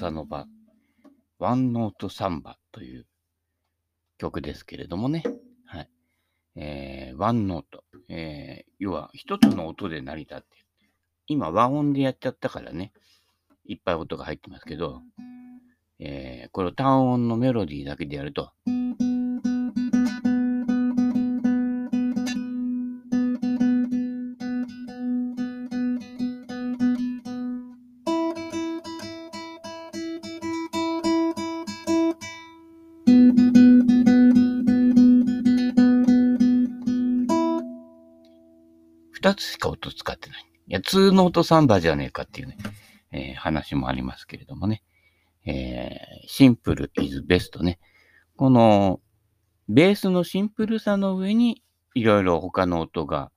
サノバ、ワンノートサンバという曲ですけれどもね、はい、えー、ワンノート、えー、要は一つの音で成り立ってる。今、和音でやっちゃったからね、いっぱい音が入ってますけど、えー、これを単音のメロディーだけでやると、二つしか音使ってない。いや、通の音サンバじゃねえかっていうね、えー、話もありますけれどもね。えー、シンプル is best ね。この、ベースのシンプルさの上に、いろいろ他の音が、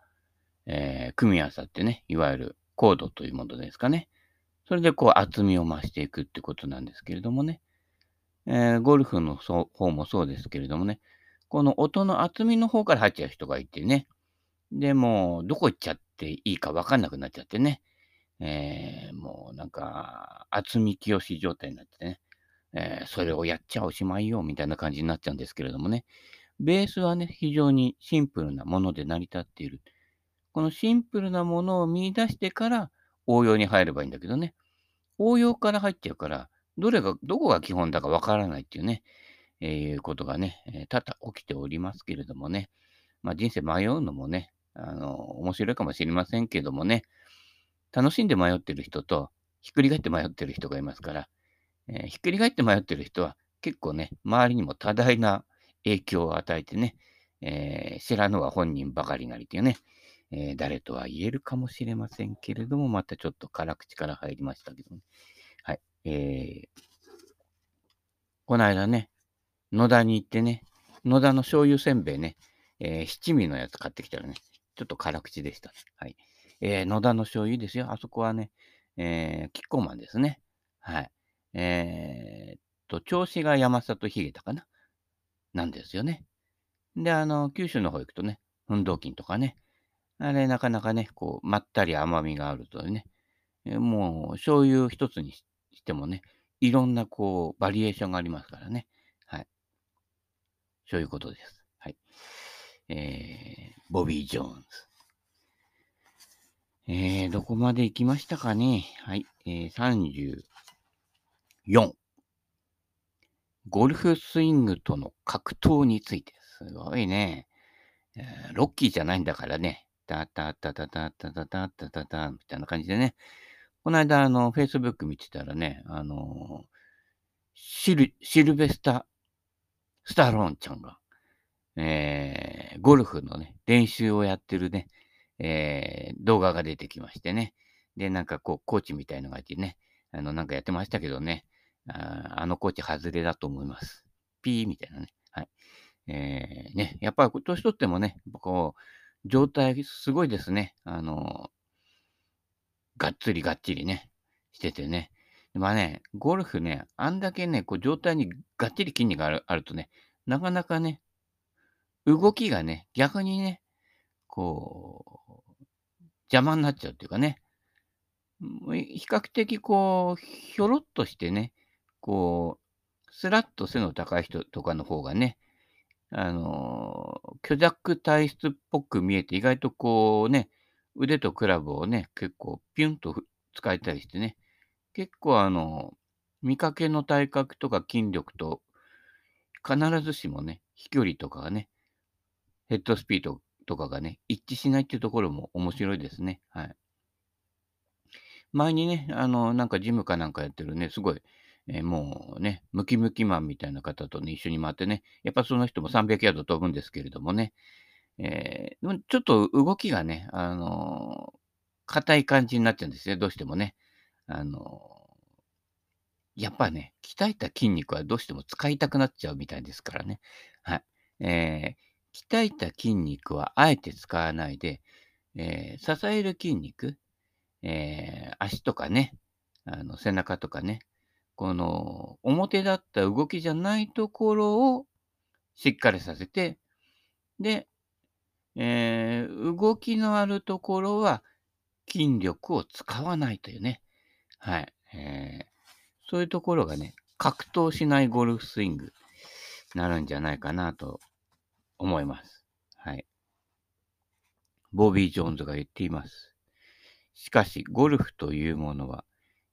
えー、組み合わさってね、いわゆるコードというものですかね。それでこう厚みを増していくってことなんですけれどもね。えー、ゴルフの方もそうですけれどもね。この音の厚みの方から入っちゃう人がいてね。で、もう、どこ行っちゃっていいかわかんなくなっちゃってね。えー、もうなんか、厚み清し状態になってね。えー、それをやっちゃおしまいよ、みたいな感じになっちゃうんですけれどもね。ベースはね、非常にシンプルなもので成り立っている。このシンプルなものを見出してから応用に入ればいいんだけどね。応用から入っちゃうから、どれが、どこが基本だかわからないっていうね、えー、いうことがね、え多々起きておりますけれどもね。まあ人生迷うのもね、あの、面白いかもしれませんけどもね、楽しんで迷ってる人と、ひっくり返って迷ってる人がいますから、えー、ひっくり返って迷ってる人は結構ね、周りにも多大な影響を与えてね、えー、知らぬは本人ばかりなりというね、えー、誰とは言えるかもしれませんけれども、またちょっと辛口から入りましたけどね。はい。えー、この間ね、野田に行ってね、野田の醤油せんべいね、え、七味のやつ買ってきたらね、ちょっと辛口でした、ね。はい。えー、野田の醤油ですよ。あそこはね、えー、キッコーマンですね。はい。えー、っと、調子が山里ヒゲタかな？なんですよね。で、あの、九州の方行くとね、運動筋とかね、あれなかなかね、こう、まったり甘みがあるとね、えもう、醤油一つにしてもね、いろんなこう、バリエーションがありますからね。はい。そういうことです。はい。えー、ボビー・ジョーンズ。えー、どこまで行きましたかね？はい。えー、34。ゴルフスイングとの格闘について。すごいね。えー、ロッキーじゃないんだからね。タタタタタタタタタタタみたいな感じでね。この間、あの、Facebook 見てたらね、あのシル、シルベスタ、スタローンちゃんが、えー、ゴルフのね、練習をやってるね、えー、動画が出てきましてね。で、なんかこう、コーチみたいのがいてね、あの、なんかやってましたけどね、ああのコーチ外れだと思います。ピーみたいなね。はい。えー、ね、やっぱり年取ってもね、こう、状態すごいですね。あの、がっつりがっちりね、しててね。まあね、ゴルフね、あんだけね、こう状態にがっちり筋肉があるあるとね、なかなかね、動きがね、逆にね、こう、邪魔になっちゃうっていうかね、比較的こう、ひょろっとしてね、こう、スラッと背の高い人とかの方がね、あの、虚弱体質っぽく見えて、意外とこうね、腕とクラブをね、結構ピュンと使えたりしてね、結構あの、見かけの体格とか筋力と必ずしもね、飛距離とかがね、ヘッドスピードとかがね、一致しないっていうところも面白いですね。はい。前にね、あの、なんかジムかなんかやってるね、すごい、えー、もうね、ムキムキマンみたいな方とね、一緒に回ってね、やっぱその人も300ヤード飛ぶんですけれどもね、えー、ちょっと動きがね、あのー、硬い感じになっちゃうんですよ、どうしてもね。あのやっぱね、鍛えた筋肉はどうしても使いたくなっちゃうみたいですからね。はい。えー、鍛えた筋肉はあえて使わないで、えー、支える筋肉、えー、足とかね、あの背中とかね、この表だった動きじゃないところをしっかりさせて、で、えー、動きのあるところは筋力を使わないというね。はい。えー、そういうところがね、格闘しないゴルフスイングになるんじゃないかなと思います。はい。ボビー・ジョーンズが言っています。しかし、ゴルフというものは、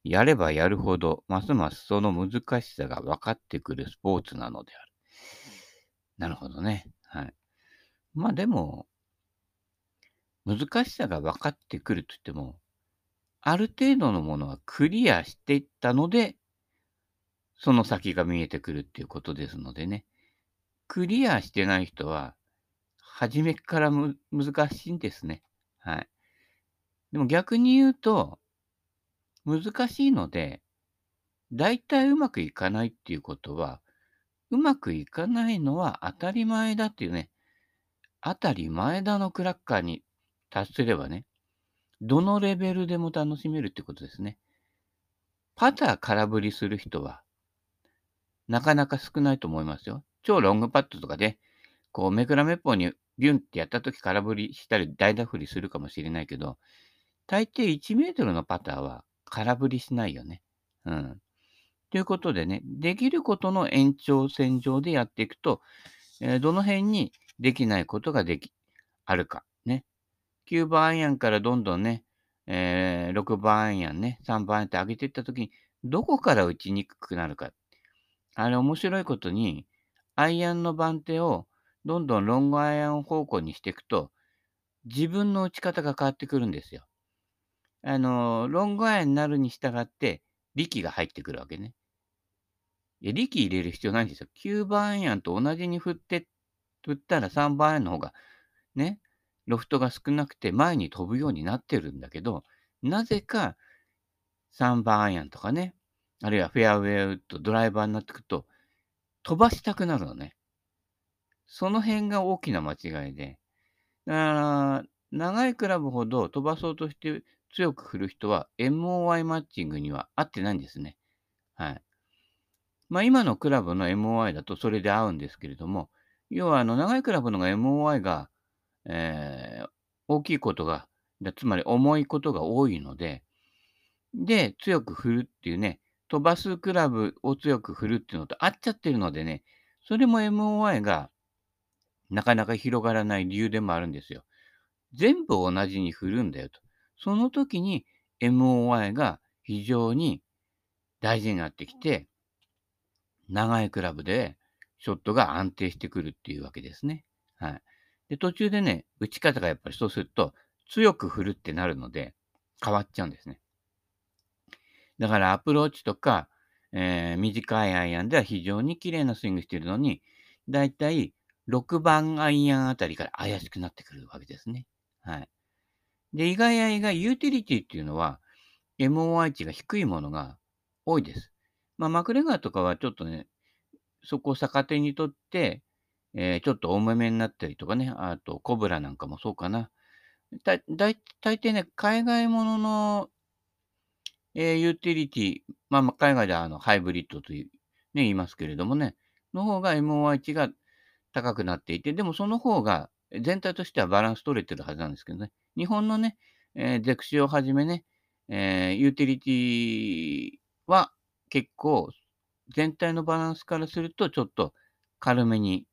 やればやるほど、ますますその難しさが分かってくるスポーツなのである。なるほどね。はい。まあでも、難しさが分かってくると言っても、ある程度のものはクリアしていったので、その先が見えてくるっていうことですのでね。クリアしてない人は、初めからむ難しいんですね。はい。でも逆に言うと、難しいので、大体うまくいかないっていうことは、うまくいかないのは当たり前だっていうね、当たり前だのクラッカーに達すればね、どのレベルでも楽しめるってことですね。パター空振りする人は、なかなか少ないと思いますよ。超ロングパットとかで、こう、めくらめっぽうにビュンってやったとき空振りしたり、大打振りするかもしれないけど、大抵1メートルのパターは空振りしないよね。うん。ということでね、できることの延長線上でやっていくと、えー、どの辺にできないことができ、あるか。ね。9番アイアンからどんどんね、えー、6番アイアンね、3番アイアンって上げていったときに、どこから打ちにくくなるか。あれ面白いことに、アイアンの番手をどんどんロングアイアン方向にしていくと、自分の打ち方が変わってくるんですよ。あの、ロングアイアンになるに従って、力が入ってくるわけね。いや、力入れる必要ないんですよ。9番アイアンと同じに振って、振ったら3番アイアンの方が、ね、ロフトが少なくて前に飛ぶようになってるんだけど、なぜか3番アイアンとかね、あるいはフェアウェイウッド、ドライバーになってくると、飛ばしたくなるのね。その辺が大きな間違いで。だから、長いクラブほど飛ばそうとして強く振る人は MOI マッチングには合ってないんですね。はい。まあ今のクラブの MOI だとそれで合うんですけれども、要はあの長いクラブの MOI が、えー、大きいことが、つまり重いことが多いので、で、強く振るっていうね、飛ばすクラブを強く振るっていうのと合っちゃってるのでね、それも MOI がなかなか広がらない理由でもあるんですよ。全部同じに振るんだよと。その時に MOI が非常に大事になってきて、長いクラブでショットが安定してくるっていうわけですね。はい。で、途中でね、打ち方がやっぱりそうすると強く振るってなるので変わっちゃうんですね。だからアプローチとか、えー、短いアイアンでは非常に綺麗なスイングしているのに、だいたい6番アイアンあたりから怪しくなってくるわけですね。はい。で、意外や意外、ユーティリティっていうのは、MOI 値が低いものが多いです。まあ、マクレガーとかはちょっとね、そこを逆手にとって、えー、ちょっと重めになったりとかね、あと、コブラなんかもそうかな。大抵ね、海外ものの、えー、ユーティリティ、まあ、海外ではあのハイブリッドという、ね、言いますけれどもね、の方が MOI 値が高くなっていて、でもその方が全体としてはバランス取れてるはずなんですけどね。日本のね、えー、ゼクシをはじめね、えー、ユーティリティは結構全体のバランスからするとちょっと軽めに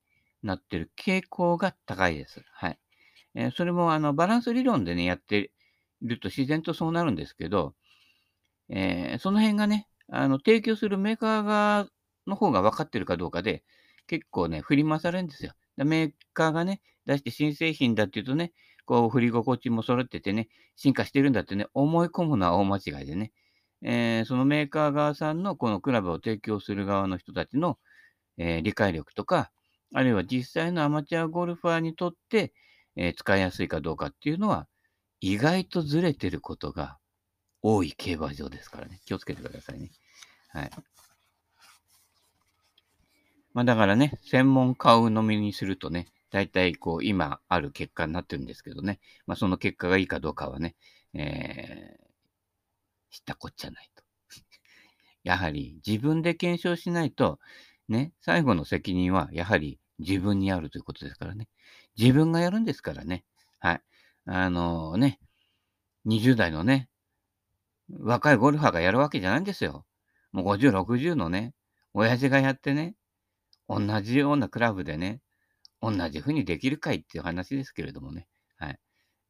なってる傾向が高いです。はい。えー、それもあのバランス理論でね、やっていると自然とそうなるんですけど、えー、その辺がね、あの提供するメーカー側の方が分かってるかどうかで、結構ね、振り回されるんですよ。メーカーがね、出して新製品だっていうとね、こう、振り心地も揃っててね、進化してるんだってね、思い込むのは大間違いでね、えー、そのメーカー側さんのこのクラブを提供する側の人たちの、えー、理解力とか、あるいは実際のアマチュアゴルファーにとって、えー、使いやすいかどうかっていうのは、意外とずれてることが多い競馬場ですからね。気をつけてくださいね。はい。まあだからね、専門家を飲みにするとね、大体こう今ある結果になってるんですけどね、まあその結果がいいかどうかはね、えー、知ったこっちゃないと。やはり自分で検証しないと、ね、最後の責任はやはり自分にあるということですからね。自分がやるんですからね。はい。あのー、ね、20代のね、若いゴルファーがやるわけじゃないんですよ。もう50、60のね、親父がやってね、同じようなクラブでね、同じ風にできるかいっていう話ですけれどもね。はい。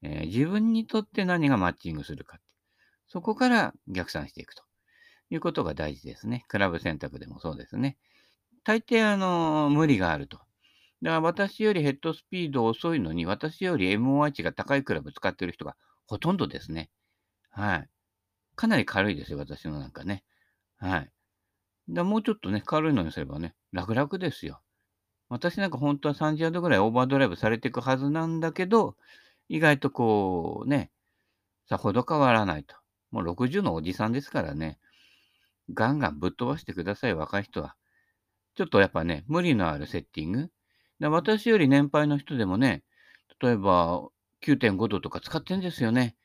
えー、自分にとって何がマッチングするかって。そこから逆算していくということが大事ですね。クラブ選択でもそうですね。大抵、あの、無理があると。だから私よりヘッドスピード遅いのに、私より MOH が高いクラブ使ってる人がほとんどですね。はい。かなり軽いですよ、私のなんかね。はい。だもうちょっとね、軽いのにすればね、楽々ですよ。私なんか本当は30ヤードぐらいオーバードライブされていくはずなんだけど、意外とこうね、さほど変わらないと。もう60のおじさんですからね、ガンガンぶっ飛ばしてください、若い人は。ちょっとやっぱね、無理のあるセッティング。で私より年配の人でもね、例えば9.5度とか使ってんですよね。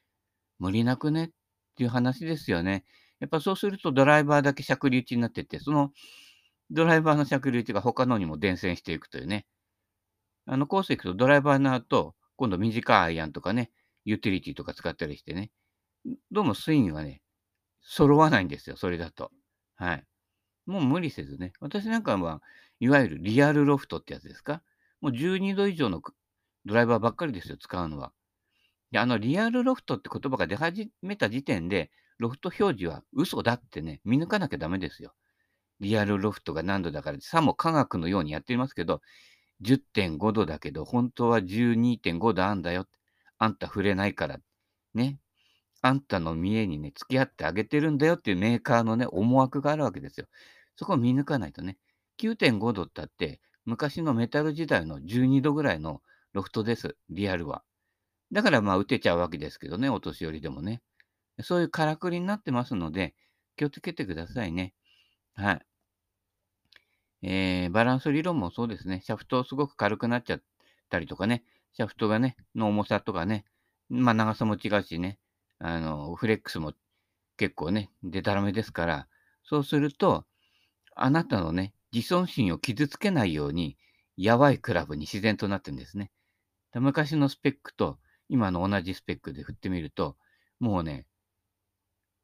無理なくねっっていう話ですよね。やっぱそうするとドライバーだけしゃくり打ちになってて、そのドライバーのしゃくり打ちが他のにも伝染していくというね。あのコース行くとドライバーの後、今度短いアイアンとかね、ユーティリティとか使ったりしてね、どうもスイングがね、揃わないんですよ、それだと。はい。もう無理せずね。私なんかは、いわゆるリアルロフトってやつですか？もう12度以上のドライバーばっかりですよ、使うのは。で、あの、リアルロフトって言葉が出始めた時点で、ロフト表示は嘘だってね、見抜かなきゃダメですよ。リアルロフトが何度だから、さも科学のようにやっていますけど、10.5度だけど、本当は12.5度あんだよ。あんた触れないから。ね。あんたの見栄にね、付き合ってあげてるんだよっていうメーカーのね、思惑があるわけですよ。そこを見抜かないとね。9.5度ったって、昔のメタル時代の12度ぐらいのロフトです。リアルは。だからまあ打てちゃうわけですけどね、お年寄りでもね。そういうからくりになってますので、気をつけてくださいね。はい。えー、バランス理論もそうですね。シャフトすごく軽くなっちゃったりとかね。シャフトがね、の重さとかね。まあ長さも違うしね。あの、フレックスも結構ね、でたらめですから、そうすると、あなたのね、自尊心を傷つけないように、やばいクラブに自然となってるんですね。昔のスペックと今の同じスペックで振ってみると、もうね、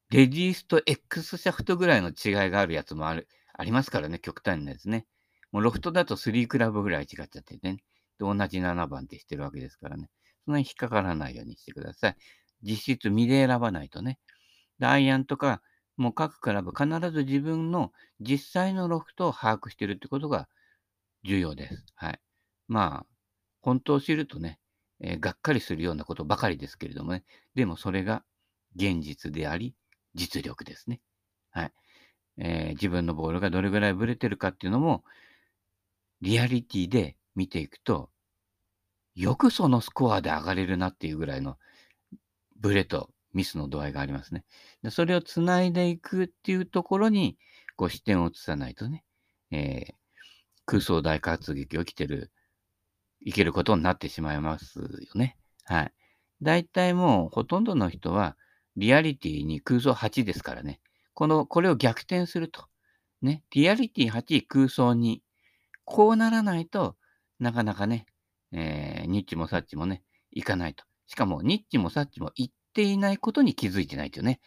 レディースと X シャフトぐらいの違いがあるやつもある、ありますからね、極端なやつね。もうロフトだと3クラブぐらい違っちゃってね。で、同じ7番ってしてるわけですからね。そんなに引っかからないようにしてください。実質身で選ばないとね。で、アイアンとか、もう各クラブ必ず自分の実際のロフトを把握してるってことが重要です。はい。まあ、本当を知るとね、えー、がっかりするようなことばかりですけれどもね。でもそれが現実であり、実力ですね。はい。えー、自分のボールがどれぐらいブレてるかっていうのも、リアリティで見ていくと、よくそのスコアで上がれるなっていうぐらいのブレとミスの度合いがありますね。でそれをつないでいくっていうところに、こう視点を移さないとね、えー、空想大活劇を起きてる、いけることになってしまいますよね。はい。大体もうほとんどの人は、リアリティに空想8ですからね。この、これを逆転すると。ね。リアリティ8、空想2。こうならないとなかなかね、えー、ニッチもサッチもね、いかないと。しかも、ニッチもサッチも言っていないことに気づいてないというね、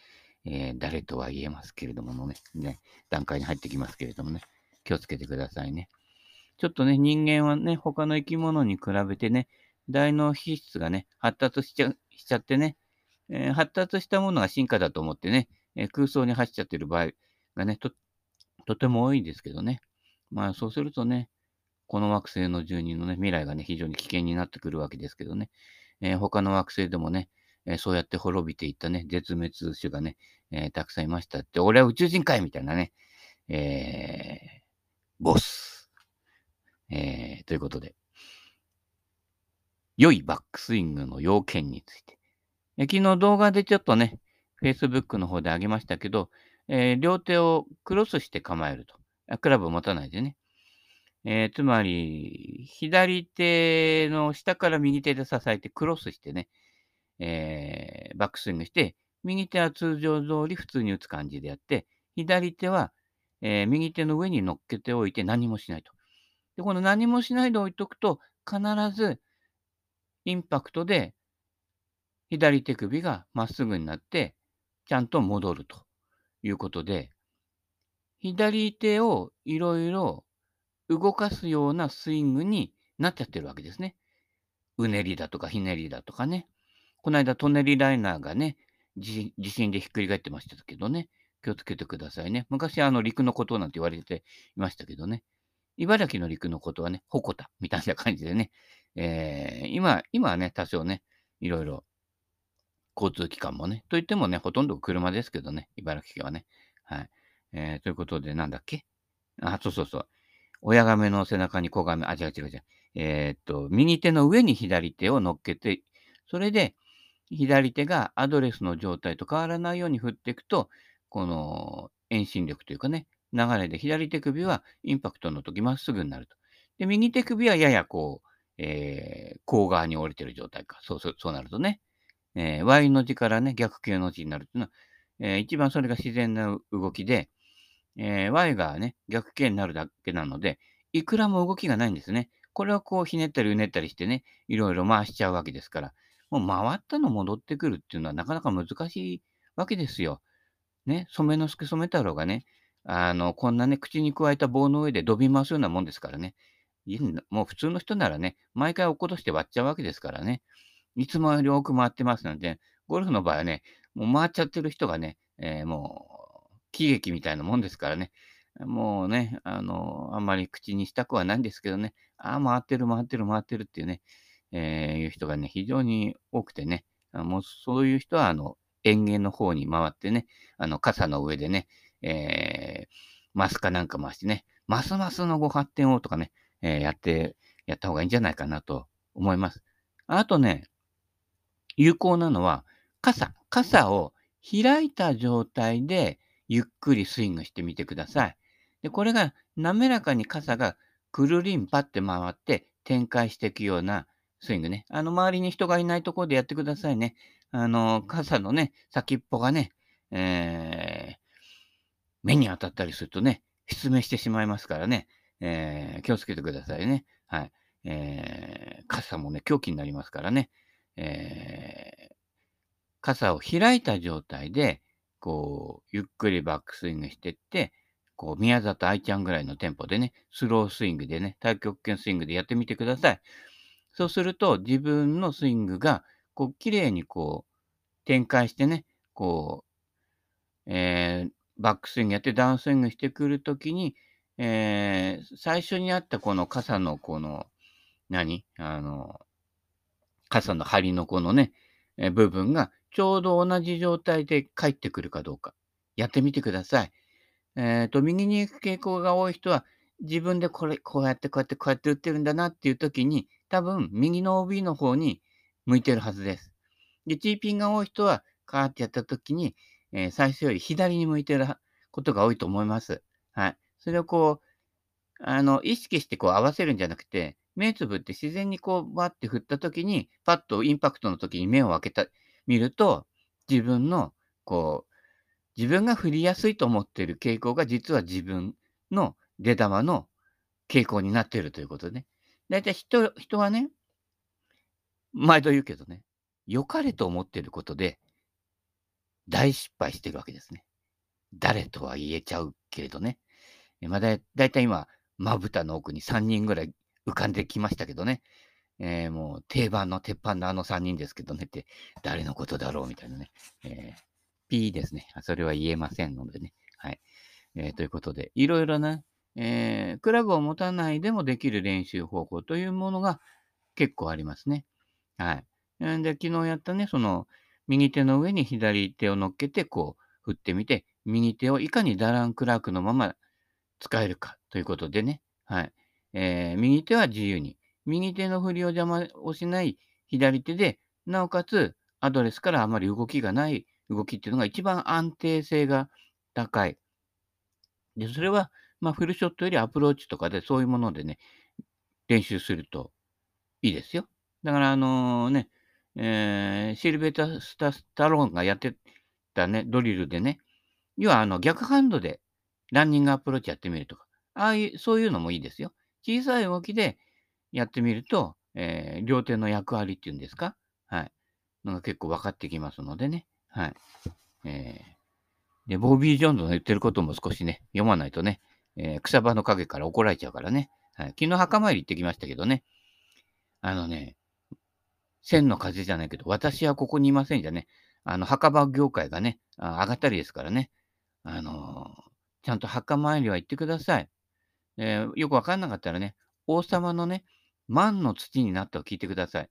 えー、誰とは言えますけれどもね、ね、段階に入ってきますけれどもね、気をつけてくださいね。ちょっとね、人間はね、他の生き物に比べてね、大脳皮質がね、発達しちゃしちゃってね、えー、発達したものが進化だと思ってね、えー、空想に走っちゃってる場合がね、と、とても多いですけどね。まあそうするとね、この惑星の住人のね、未来がね、非常に危険になってくるわけですけどね。えー、他の惑星でもね、えー、そうやって滅びていったね、絶滅種がね、えー、たくさんいましたって、俺は宇宙人かいみたいなね、えボス。えということで、良いバックスイングの要件について。昨日動画でちょっとね、Facebook の方であげましたけど、えー、両手をクロスして構えると。クラブを持たないでね。えー、つまり、左手の下から右手で支えてクロスしてね、えー、バックスイングして、右手は通常通り普通に打つ感じでやって、左手は、えー、右手の上に乗っけておいて何もしないと。で、この何もしないで置いとくと、必ずインパクトで左手首がまっすぐになって、ちゃんと戻るということで、左手をいろいろ動かすようなスイングになっちゃってるわけですね。うねりだとかひねりだとかね。この間、トネリライナーがね、地震でひっくり返ってましたけどね、気をつけてくださいね。昔、あの、陸のことなんて言われていましたけどね。茨城の陸のことはね、鉾田みたいな感じでね、えー、今、今はね、多少ね、いろいろ交通機関もね、といってもね、ほとんど車ですけどね、茨城県はね。はい。えー、ということで、なんだっけ？あ、そうそうそう。親亀の背中に子亀、あ、違う違う違う。えー、っと、右手の上に左手を乗っけて、それで、左手がアドレスの状態と変わらないように振っていくと、この遠心力というかね、流れで左手首はインパクトの時まっすぐになると。で、右手首はややこう、えー、甲側に折れてる状態か。そうそう、そうなるとね。えー、Y の字からね、逆形の字になるというのは、えー、一番それが自然な動きで、えー、Y がね、逆形になるだけなので、いくらも動きがないんですね。これをこうひねったりうねったりしてね、いろいろ回しちゃうわけですから、もう回ったの戻ってくるっていうのはなかなか難しいわけですよ。ね、染之助染太郎がね、あの、こんなね、口に加えた棒の上で飛び回すようなもんですからね。もう普通の人ならね、毎回落っことして割っちゃうわけですからね。いつもより多く回ってますなんで、ゴルフの場合はね、もう回っちゃってる人がね、えー、もう、喜劇みたいなもんですからね。もうね、あの、あんまり口にしたくはないんですけどね、ああ、回ってる、回ってる、回ってるっていうね、えー、いう人がね、非常に多くてね、もうそういう人は、あの、園芸の方に回ってね、あの、傘の上でね、えー、マスかなんか回してね、ますますのご発展をとかね、えー、やって、やった方がいいんじゃないかなと思います。あとね、有効なのは、傘。傘を開いた状態でゆっくりスイングしてみてください。で、これが滑らかに傘がくるりんぱって回って展開していくようなスイングね。あの、周りに人がいないところでやってくださいね。あの、傘のね、先っぽがね、えー、目に当たったりするとね、失明してしまいますからね、えー、気をつけてくださいね。はい。えー、傘もね、凶器になりますからね。えー、傘を開いた状態で、こう、ゆっくりバックスイングしてって、こう、宮里愛ちゃんぐらいのテンポでね、スロースイングでね、太極拳スイングでやってみてください。そうすると、自分のスイングが、こう、綺麗にこう、展開してね、こう、えー、バックスイングやってダウンスイングしてくるときに、えー、最初にあったこの傘のこの、何？あの、傘の針のこのね、え部分がちょうど同じ状態で帰ってくるかどうか。やってみてください。えっ、ー、と、右に行く傾向が多い人は、自分でこれ、こうやってこうやってこうやって打ってるんだなっていう時に、多分、右の OB の方に向いてるはずです。で、T ピンが多い人は、カーってやった時に、えー、最初より左に向いてることが多いと思います。はい。それをこう、あの、意識してこう合わせるんじゃなくて、目つぶって自然にこう、バッて振った時に、パッとインパクトの時に目を開けた、見ると、自分の、こう、自分が振りやすいと思ってる傾向が実は自分の出玉の傾向になっているということでね。だいたい人、人はね、毎度言うけどね、良かれと思ってることで、大失敗してるわけですね。誰とは言えちゃうけれどね。まあだ、だいたい今、まぶたの奥に3人ぐらい浮かんできましたけどね。えー、もう定番の鉄板のあの3人ですけどねって、誰のことだろうみたいなね。えー、P ですね。それは言えませんのでね。はい。えー、ということで、いろいろな、えー、クラブを持たないでもできる練習方法というものが結構ありますね。はい。で、昨日やったね、その、右手の上に左手を乗っけて、こう、振ってみて、右手をいかにダラン・クラークのまま使えるかということでね。はい。えー、右手は自由に、右手の振りを邪魔をしない左手で、なおかつアドレスからあまり動きがない動きっていうのが一番安定性が高い。で、それは、まあ、フルショットよりアプローチとかでそういうものでね、練習するといいですよ。だから、あのね、えー、シルベタ・スタ・スタローンがやってたね、ドリルでね、要はあの逆ハンドでランニングアプローチやってみるとか、ああいう、そういうのもいいですよ。小さい動きでやってみると、えー、両手の役割っていうんですか？はい。のが結構分かってきますのでね。はい。えーで、ボービー・ジョンズの言ってることも少しね、読まないとね、えー、草場の陰から怒られちゃうからね。はい、昨日墓参り行ってきましたけどね。あのね、千の風じゃないけど、私はここにいませんじゃね。あの、墓場業界がね、上がったりですからね。あのー、ちゃんと墓参りは行ってください。えー、よくわかんなかったらね、王様のね、万の土になったを聞いてください。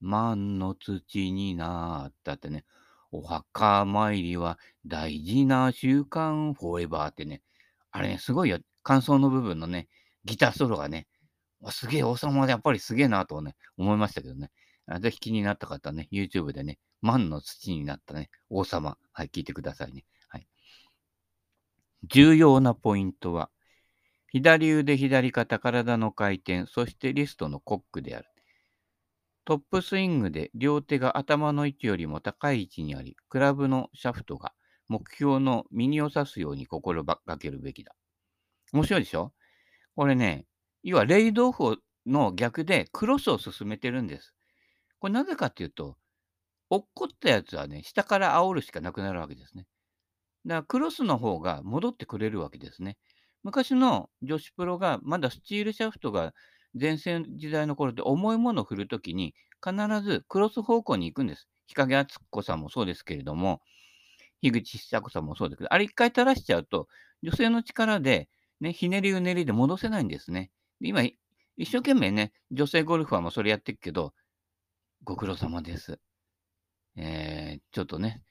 万の土になったってね、お墓参りは大事な習慣フォーエバーってね、あれね、すごいよ。感想の部分のね、ギターソロがね、すげえ王様でやっぱりすげえなとね、思いましたけどね。ぜひ気になった方ね、YouTube でね、万の土になったね、王様、はい、聞いてくださいね。はい。重要なポイントは、左腕、左肩、体の回転、そしてリストのコックである。トップスイングで両手が頭の位置よりも高い位置にあり、クラブのシャフトが目標の右を指すように心がけるべきだ。面白いでしょ？これね、要はレイドオフの逆でクロスを進めてるんです。これなぜかっていうと、落っこったやつはね、下から煽るしかなくなるわけですね。だからクロスの方が戻ってくれるわけですね。昔の女子プロがまだスチールシャフトが前線時代の頃で重いものを振るときに必ずクロス方向に行くんです。日陰敦子さんもそうですけれども、樋口久子さんもそうですけど、あれ一回垂らしちゃうと、女性の力で、ね、ひねりうねりで戻せないんですね。今、一生懸命ね、女性ゴルファーもそれやってるけど、ご苦労様です。えー、ちょっとね、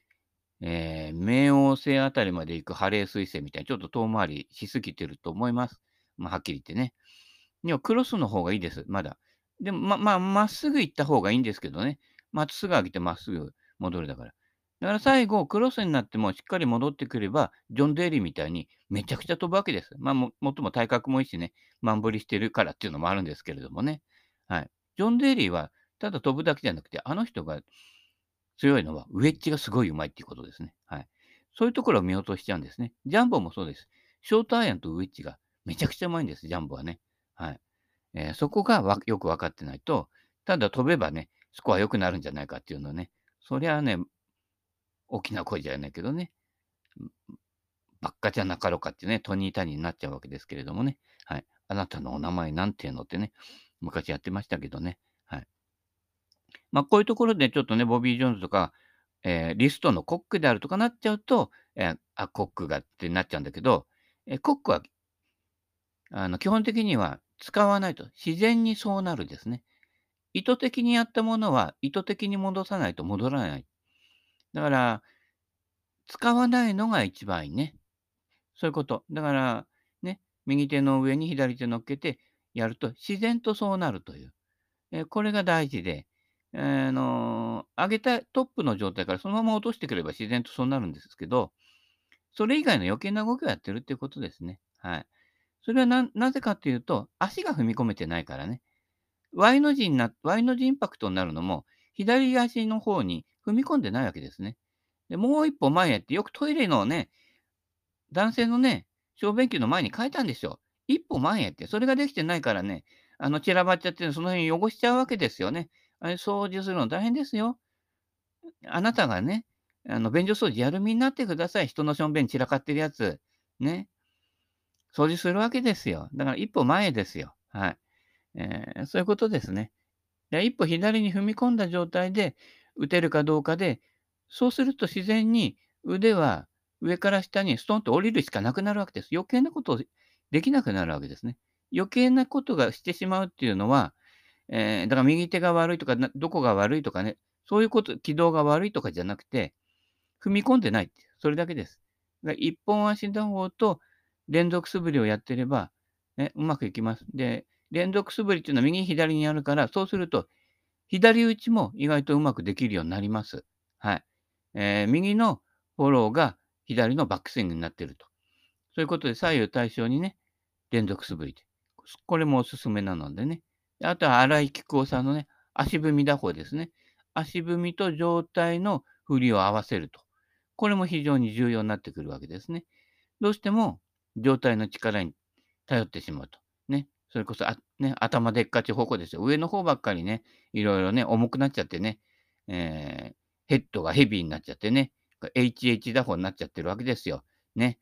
えー、冥王星あたりまで行くハレー彗星みたいにちょっと遠回りしすぎてると思います。まあ、はっきり言ってね。でも、クロスの方がいいです、まだ。でも、ま、まあ、まっすぐ行った方がいいんですけどね。まっすぐ上げてまっすぐ戻るだから。だから最後、クロスになってもしっかり戻ってくれば、ジョン・デイリーみたいにめちゃくちゃ飛ぶわけです。まあも、もっとも体格もいいしね、満振りしてるからっていうのもあるんですけれどもね。はい。ジョン・デイリーはただ飛ぶだけじゃなくて、あの人が強いのは、ウェッジがすごい上手いっていうことですね。はい。そういうところを見落としちゃうんですね。ジャンボもそうです。ショートアイアンとウェッジがめちゃくちゃ上手いんです、ジャンボはね。はい。えー、そこがよく分かってないと、ただ飛べばね、スコア良くなるんじゃないかっていうのはね、そりゃあね、大きな声じゃないけどね、ばっかじゃなかろうかってね、トニータニーになっちゃうわけですけれどもね。はい。あなたのお名前なんていうのってね、昔やってましたけどね。まあ、こういうところでちょっとね、ボビー・ジョーンズとか、えー、リストのコックであるとかなっちゃうと、えー、あ、コックがってなっちゃうんだけど、えー、コックは、あの、基本的には使わないと。自然にそうなるですね。意図的にやったものは意図的に戻さないと戻らない。だから、使わないのが一番いいね。そういうこと。だから、ね、右手の上に左手乗っけてやると自然とそうなるという。えこれが大事で、あの、上げたトップの状態からそのまま落としてくれば自然とそうなるんですけど、それ以外の余計な動きをやってるっていうことですね。はい。それはな、なぜかっていうと、足が踏み込めてないからね。Y の字にな、Y の字インパクトになるのも、左足の方に踏み込んでないわけですね。で、もう一歩前へって、よくトイレのね、男性のね、小便器の前に書いたんですよ。一歩前へって、それができてないからね、あの、散らばっちゃって、その辺汚しちゃうわけですよね。あれ、掃除するの大変ですよ。あなたがね、あの、便所掃除やるみになってください。人のしょんべん散らかってるやつ。ね。掃除するわけですよ。だから一歩前ですよ。はい。えー、そういうことですね。一歩左に踏み込んだ状態で打てるかどうかで、そうすると自然に腕は上から下にストンと降りるしかなくなるわけです。余計なことをできなくなるわけですね。余計なことがしてしまうっていうのは、えー、だから右手が悪いとか、どこが悪いとかね、そういうこと、軌道が悪いとかじゃなくて、踏み込んでないって、それだけです。一本足打法と連続素振りをやってれば、ね、うまくいきます。で、連続素振りっていうのは右左にあるから、そうすると、左打ちも意外とうまくできるようになります。はい。えー、右のフォローが左のバックスイングになっていると。そういうことで左右対称にね、連続素振り。これもおすすめなのでね。あとは荒井菊夫さんのね、足踏み打法ですね。足踏みと状態の振りを合わせると。これも非常に重要になってくるわけですね。どうしても状態の力に頼ってしまうと。ね。それこそ、ね、頭でっかち方向ですよ。上の方ばっかりね、いろいろね、重くなっちゃってね、えー、ヘッドがヘビーになっちゃってね、HH 打法になっちゃってるわけですよ。ね。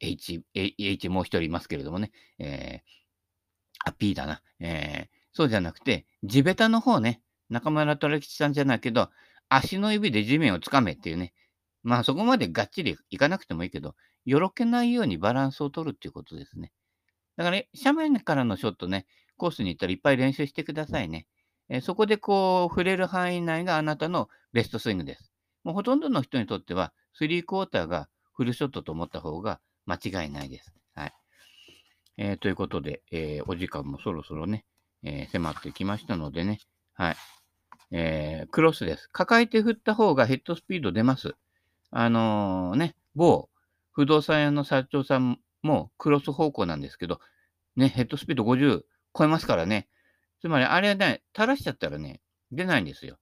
H、H もう一人いますけれどもね。えー、あ、P だな。えー、そうじゃなくて、地べたの方ね。中村虎吉さんじゃないけど、足の指で地面をつかめっていうね。まあそこまでがっちりいかなくてもいいけど、よろけないようにバランスを取るっていうことですね。だから、ね、斜面からのショットね、コースに行ったらいっぱい練習してくださいね。えー、そこでこう、触れる範囲内があなたのベストスイングです。もうほとんどの人にとっては、スリークォーターがフルショットと思った方が間違いないです。えー、ということで、えー、お時間もそろそろね、え迫ってきましたのでね、はい。えクロスです。抱えて振った方がヘッドスピード出ます。あのね、某不動産屋の社長さんもクロス方向なんですけど、ね、ヘッドスピード50超えますからね。つまり、あれはね、垂らしちゃったらね、出ないんですよ。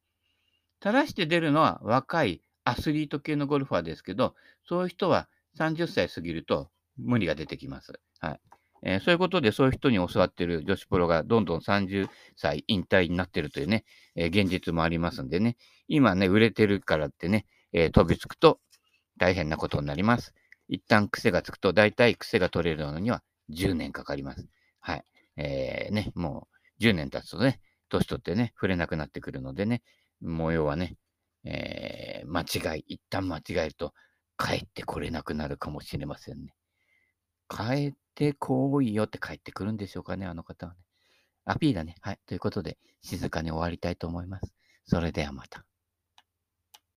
垂らして出るのは若いアスリート系のゴルファーですけど、そういう人は30歳過ぎると無理が出てきます。はい。えー、そういうことで、そういう人に教わってる女子プロがどんどん30歳引退になってるというね、えー、現実もありますんでね、今ね、売れてるからってね、えー、飛びつくと大変なことになります。一旦癖がつくと、大体癖が取れるのには10年かかります。はい。えー、ね、もう10年経つとね、年取ってね、触れなくなってくるのでね、模様はね、えー、間違い、一旦間違えると、帰ってこれなくなるかもしれませんね。変えてこいよって帰ってくるんでしょうかね、あの方はね。アピーだね。はい。ということで、静かに終わりたいと思います。それではまた。